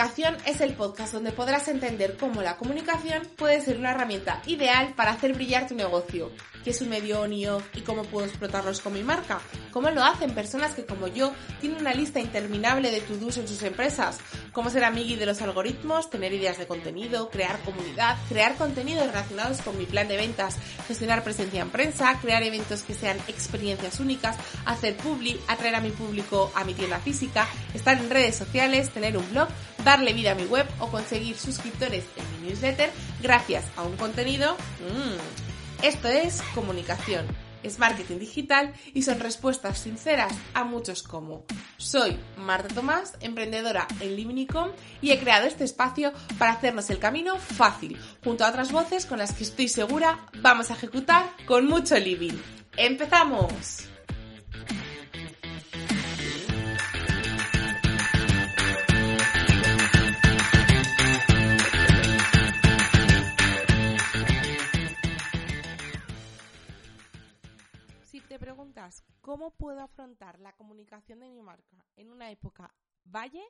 Comunicación es el podcast donde podrás entender cómo la comunicación puede ser una herramienta ideal para hacer brillar tu negocio, qué es un medio on y off y cómo puedo explotarlos con mi marca, cómo lo hacen personas que como yo tienen una lista interminable de to-dos en sus empresas, cómo ser amigui de los algoritmos, tener ideas de contenido, crear comunidad, crear contenidos relacionados con mi plan de ventas, gestionar presencia en prensa, crear eventos que sean experiencias únicas, hacer publi, atraer a mi público a mi tienda física, estar en redes sociales, tener un blog, darle vida a mi web o conseguir suscriptores en mi newsletter gracias a un contenido. Mmm, esto es comunicación es marketing digital y son respuestas sinceras a muchos como. Soy Marta Tomás, emprendedora en Liminicom y he creado este espacio para hacernos el camino fácil, junto a otras voces con las que estoy segura vamos a ejecutar con mucho living. ¡Empezamos! Preguntas cómo puedo afrontar la comunicación de mi marca en una época valle,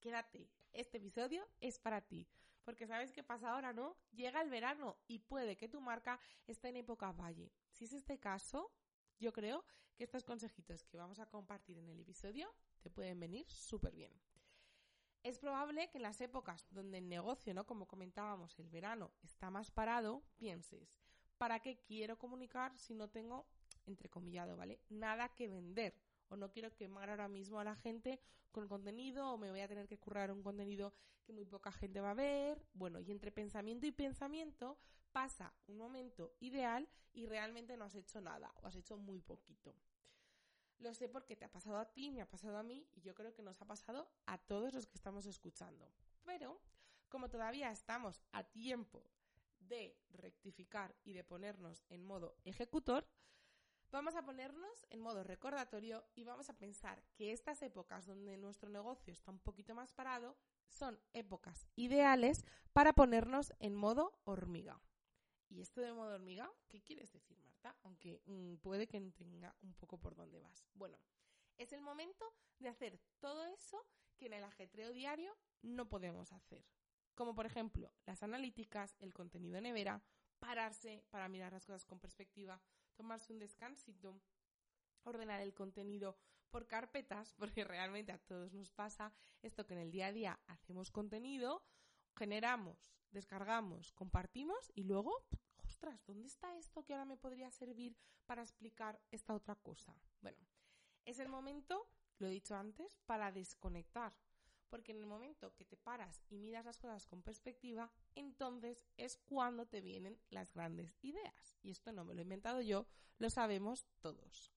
quédate, este episodio es para ti. Porque sabes qué pasa ahora, ¿no? Llega el verano y puede que tu marca esté en época valle. Si es este caso, yo creo que estos consejitos que vamos a compartir en el episodio te pueden venir súper bien. Es probable que en las épocas donde el negocio, ¿no? Como comentábamos, el verano está más parado, pienses, ¿para qué quiero comunicar si no tengo entrecomillado, ¿vale? Nada que vender. O no quiero quemar ahora mismo a la gente con contenido, o me voy a tener que currar un contenido que muy poca gente va a ver. Bueno, y entre pensamiento y pensamiento pasa un momento ideal y realmente no has hecho nada, o has hecho muy poquito. Lo sé porque te ha pasado a ti, me ha pasado a mí, y yo creo que nos ha pasado a todos los que estamos escuchando. Pero, como todavía estamos a tiempo de rectificar y de ponernos en modo ejecutor, Vamos a ponernos en modo recordatorio y vamos a pensar que estas épocas donde nuestro negocio está un poquito más parado son épocas ideales para ponernos en modo hormiga. ¿Y esto de modo hormiga? ¿Qué quieres decir, Marta? Aunque mm, puede que tenga un poco por dónde vas. Bueno, es el momento de hacer todo eso que en el ajetreo diario no podemos hacer. Como por ejemplo las analíticas, el contenido nevera, pararse para mirar las cosas con perspectiva, tomarse un descansito, ordenar el contenido por carpetas, porque realmente a todos nos pasa esto que en el día a día hacemos contenido, generamos, descargamos, compartimos y luego, ostras, ¿dónde está esto que ahora me podría servir para explicar esta otra cosa? Bueno, es el momento, lo he dicho antes, para desconectar. Porque en el momento que te paras y miras las cosas con perspectiva, entonces es cuando te vienen las grandes ideas y esto no me lo he inventado yo, lo sabemos todos.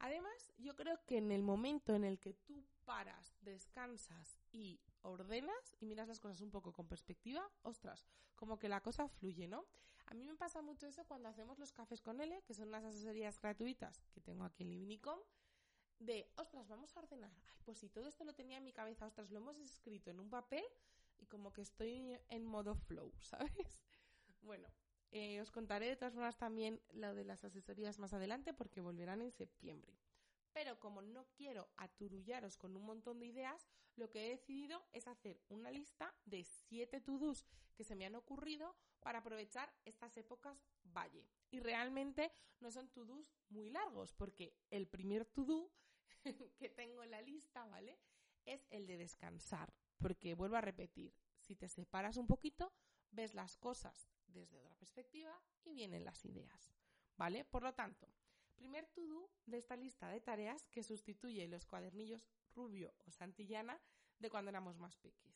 Además, yo creo que en el momento en el que tú paras, descansas y ordenas y miras las cosas un poco con perspectiva, ostras, como que la cosa fluye, ¿no? A mí me pasa mucho eso cuando hacemos los cafés con L, que son unas asesorías gratuitas que tengo aquí en Livinicom, de, ostras, vamos a ordenar. Ay, pues si todo esto lo tenía en mi cabeza, ostras, lo hemos escrito en un papel y como que estoy en modo flow, ¿sabes? Bueno, eh, os contaré de todas formas también lo de las asesorías más adelante porque volverán en septiembre. Pero como no quiero aturullaros con un montón de ideas, lo que he decidido es hacer una lista de siete to-dos que se me han ocurrido para aprovechar estas épocas valle. Y realmente no son to-dos muy largos, porque el primer to-do que tengo en la lista, ¿vale? Es el de descansar. Porque vuelvo a repetir, si te separas un poquito, ves las cosas desde otra perspectiva y vienen las ideas. ¿Vale? Por lo tanto, primer to-do de esta lista de tareas que sustituye los cuadernillos rubio o santillana de cuando éramos más pequeños.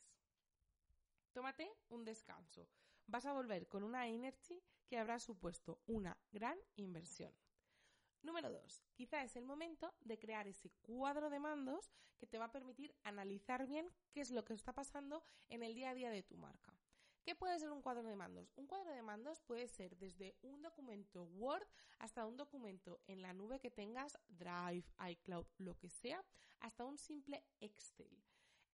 Tómate un descanso. Vas a volver con una energy que habrá supuesto una gran inversión. Número 2. Quizá es el momento de crear ese cuadro de mandos que te va a permitir analizar bien qué es lo que está pasando en el día a día de tu marca. ¿Qué puede ser un cuadro de mandos? Un cuadro de mandos puede ser desde un documento Word hasta un documento en la nube que tengas, Drive, iCloud, lo que sea, hasta un simple Excel.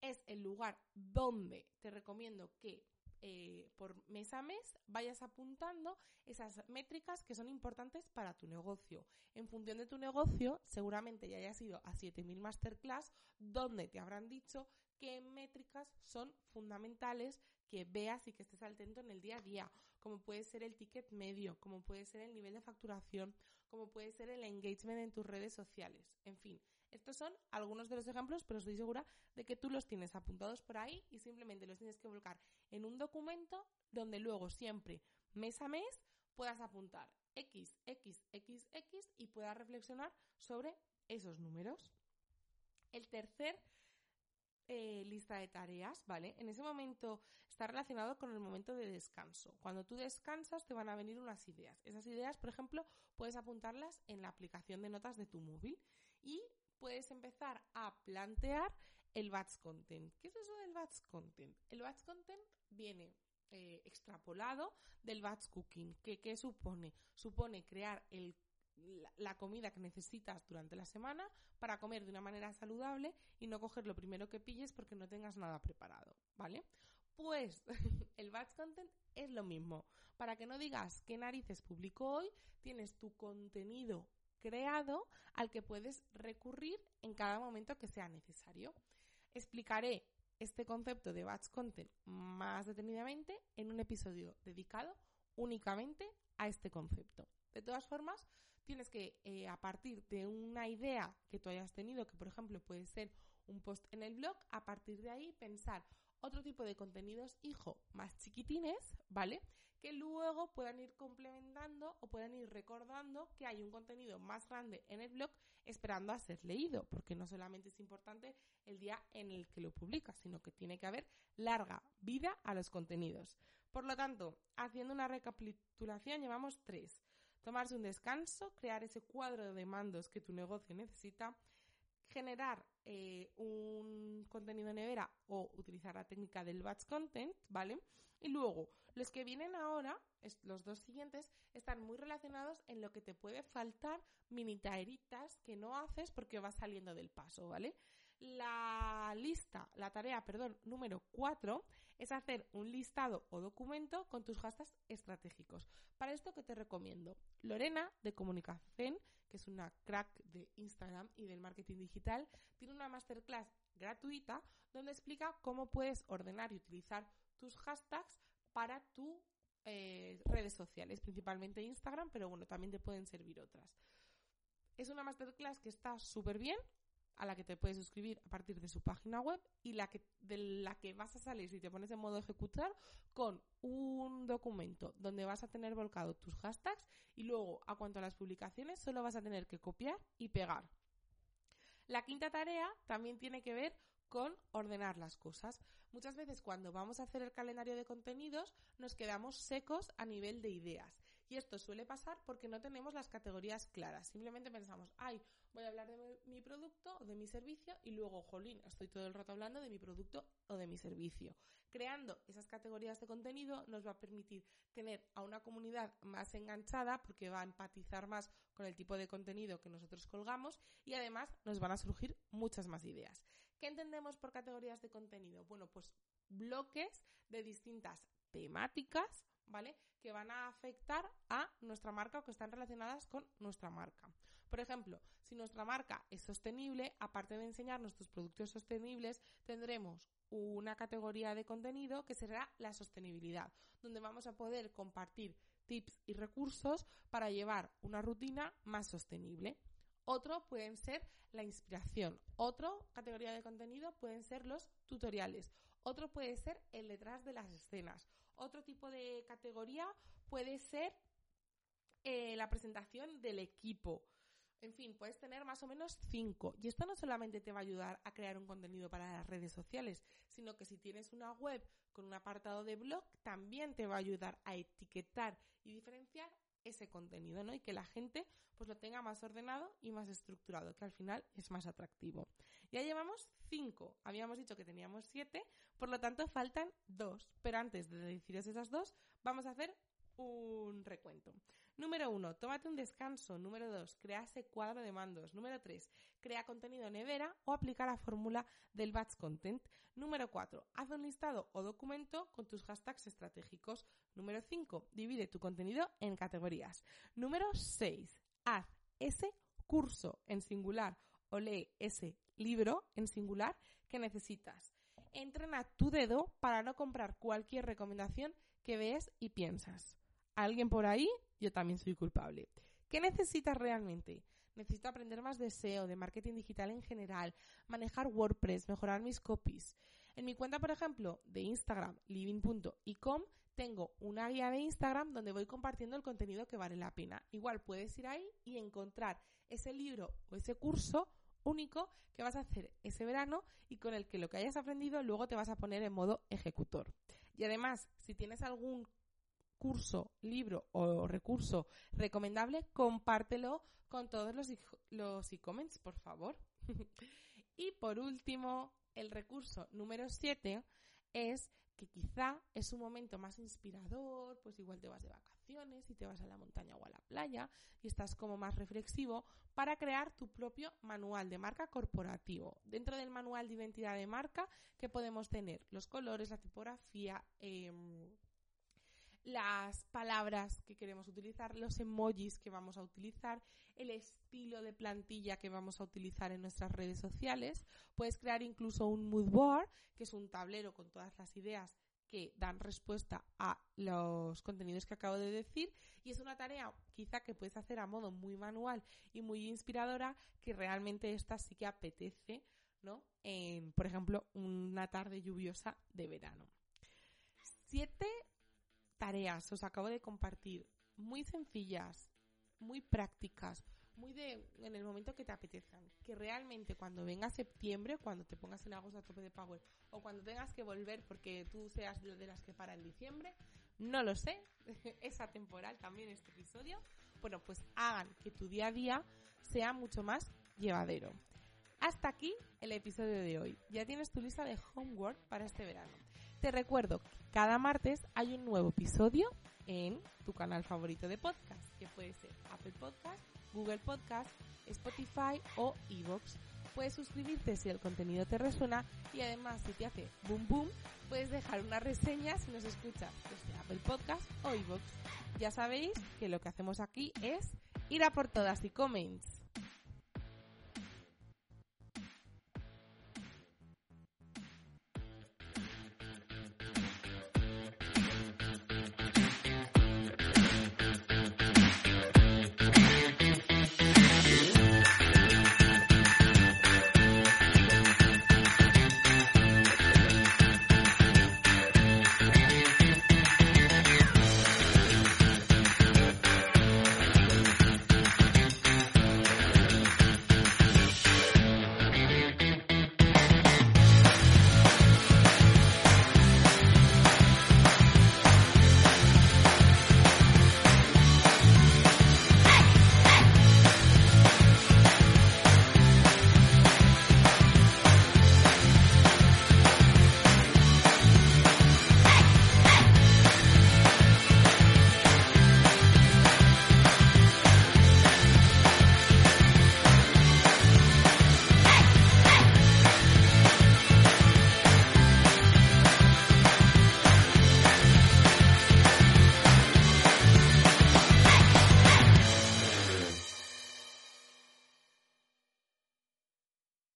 Es el lugar donde te recomiendo que eh, por mes a mes vayas apuntando esas métricas que son importantes para tu negocio. En función de tu negocio, seguramente ya hayas ido a 7000 masterclass donde te habrán dicho qué métricas son fundamentales que veas y que estés atento en el día a día, como puede ser el ticket medio, como puede ser el nivel de facturación, como puede ser el engagement en tus redes sociales. En fin, estos son algunos de los ejemplos, pero estoy segura de que tú los tienes apuntados por ahí y simplemente los tienes que volcar en un documento donde luego siempre, mes a mes, puedas apuntar X, X, X, X y puedas reflexionar sobre esos números. El tercer eh, lista de tareas, ¿vale? En ese momento está relacionado con el momento de descanso. Cuando tú descansas te van a venir unas ideas. Esas ideas, por ejemplo, puedes apuntarlas en la aplicación de notas de tu móvil y puedes empezar a plantear el batch content. ¿Qué es eso del batch content? El batch content viene eh, extrapolado del batch cooking. ¿Qué, ¿Qué supone? Supone crear el la, comida que necesitas durante la semana para comer de una manera saludable y no coger lo primero que pilles porque no tengas nada preparado, ¿vale? Pues el batch content es lo mismo. Para que no digas qué narices publico hoy, tienes tu contenido creado al que puedes recurrir en cada momento que sea necesario. Explicaré este concepto de batch content más detenidamente en un episodio dedicado únicamente a este concepto. De todas formas, tienes que, eh, a partir de una idea que tú hayas tenido, que por ejemplo puede ser un post en el blog, a partir de ahí pensar otro tipo de contenidos hijo más chiquitines, ¿vale? Que luego puedan ir complementando o puedan ir recordando que hay un contenido más grande en el blog esperando a ser leído, porque no solamente es importante el día en el que lo publicas, sino que tiene que haber larga vida a los contenidos. Por lo tanto, haciendo una recapitulación, llevamos tres tomarse un descanso, crear ese cuadro de mandos que tu negocio necesita, generar eh, un contenido nevera o utilizar la técnica del batch content, ¿vale? Y luego, los que vienen ahora, los dos siguientes, están muy relacionados en lo que te puede faltar mini taeritas que no haces porque vas saliendo del paso, ¿vale? La lista, la tarea, perdón, número 4 es hacer un listado o documento con tus hashtags estratégicos. Para esto, ¿qué te recomiendo? Lorena, de Comunicación, que es una crack de Instagram y del marketing digital, tiene una masterclass gratuita donde explica cómo puedes ordenar y utilizar tus hashtags para tus eh, redes sociales, principalmente Instagram, pero bueno, también te pueden servir otras. Es una masterclass que está súper bien, a la que te puedes suscribir a partir de su página web y la que, de la que vas a salir si te pones en modo ejecutar con un documento donde vas a tener volcado tus hashtags y luego a cuanto a las publicaciones solo vas a tener que copiar y pegar. La quinta tarea también tiene que ver con ordenar las cosas. Muchas veces cuando vamos a hacer el calendario de contenidos nos quedamos secos a nivel de ideas. Y esto suele pasar porque no tenemos las categorías claras. Simplemente pensamos, ay, voy a hablar de mi producto o de mi servicio y luego, jolín, estoy todo el rato hablando de mi producto o de mi servicio. Creando esas categorías de contenido nos va a permitir tener a una comunidad más enganchada porque va a empatizar más con el tipo de contenido que nosotros colgamos y además nos van a surgir muchas más ideas. ¿Qué entendemos por categorías de contenido? Bueno, pues bloques de distintas temáticas, ¿vale? Que van a afectar a nuestra marca o que están relacionadas con nuestra marca. Por ejemplo, si nuestra marca es sostenible, aparte de enseñar nuestros productos sostenibles, tendremos una categoría de contenido que será la sostenibilidad, donde vamos a poder compartir tips y recursos para llevar una rutina más sostenible. Otro pueden ser la inspiración. Otra categoría de contenido pueden ser los tutoriales. Otro puede ser el detrás de las escenas. Otro tipo de categoría puede ser eh, la presentación del equipo. En fin, puedes tener más o menos cinco. Y esto no solamente te va a ayudar a crear un contenido para las redes sociales, sino que si tienes una web con un apartado de blog, también te va a ayudar a etiquetar y diferenciar ese contenido, ¿no? Y que la gente pues lo tenga más ordenado y más estructurado, que al final es más atractivo. Ya llevamos cinco. Habíamos dicho que teníamos siete, por lo tanto faltan dos. Pero antes de deciros esas dos, vamos a hacer un recuento. Número uno, tómate un descanso. Número dos, crea ese cuadro de mandos. Número tres, crea contenido nevera o aplica la fórmula del batch content. Número cuatro, haz un listado o documento con tus hashtags estratégicos. Número cinco, divide tu contenido en categorías. Número seis, haz ese curso en singular o lee ese libro en singular que necesitas. entrena tu dedo para no comprar cualquier recomendación que ves y piensas. ¿Alguien por ahí? Yo también soy culpable. ¿Qué necesitas realmente? Necesito aprender más de SEO, de marketing digital en general, manejar WordPress, mejorar mis copies. En mi cuenta, por ejemplo, de Instagram, living.icom, tengo una guía de Instagram donde voy compartiendo el contenido que vale la pena. Igual puedes ir ahí y encontrar ese libro o ese curso único que vas a hacer ese verano y con el que lo que hayas aprendido luego te vas a poner en modo ejecutor. Y además, si tienes algún curso, libro o recurso recomendable, compártelo con todos los, los e-comments, por favor. y por último, el recurso número 7 es que quizá es un momento más inspirador, pues igual te vas de vacaciones y te vas a la montaña o a la playa y estás como más reflexivo para crear tu propio manual de marca corporativo. Dentro del manual de identidad de marca que podemos tener los colores, la tipografía, em, las palabras que queremos utilizar, los emojis que vamos a utilizar, el estilo de plantilla que vamos a utilizar en nuestras redes sociales. Puedes crear incluso un mood board, que es un tablero con todas las ideas que dan respuesta a los contenidos que acabo de decir y es una tarea quizá que puedes hacer a modo muy manual y muy inspiradora que realmente esta sí que apetece, ¿no? En, por ejemplo, una tarde lluviosa de verano. Siete tareas os acabo de compartir, muy sencillas, muy prácticas, muy de en el momento que te apetezcan, que realmente cuando venga septiembre, cuando te pongas en agosto a tope de power o cuando tengas que volver porque tú seas de las que para en diciembre, no lo sé, es atemporal también este episodio, bueno, pues hagan que tu día a día sea mucho más llevadero. Hasta aquí el episodio de hoy. Ya tienes tu lista de homework para este verano. Te recuerdo que cada martes hay un nuevo episodio en tu canal favorito de podcast, que puede ser Apple Podcast, Google Podcast, Spotify o Evox. Puedes suscribirte si el contenido te resuena y además si te hace boom boom, puedes dejar una reseña si nos escuchas desde Apple Podcast o Evox. Ya sabéis que lo que hacemos aquí es ir a por todas y comments.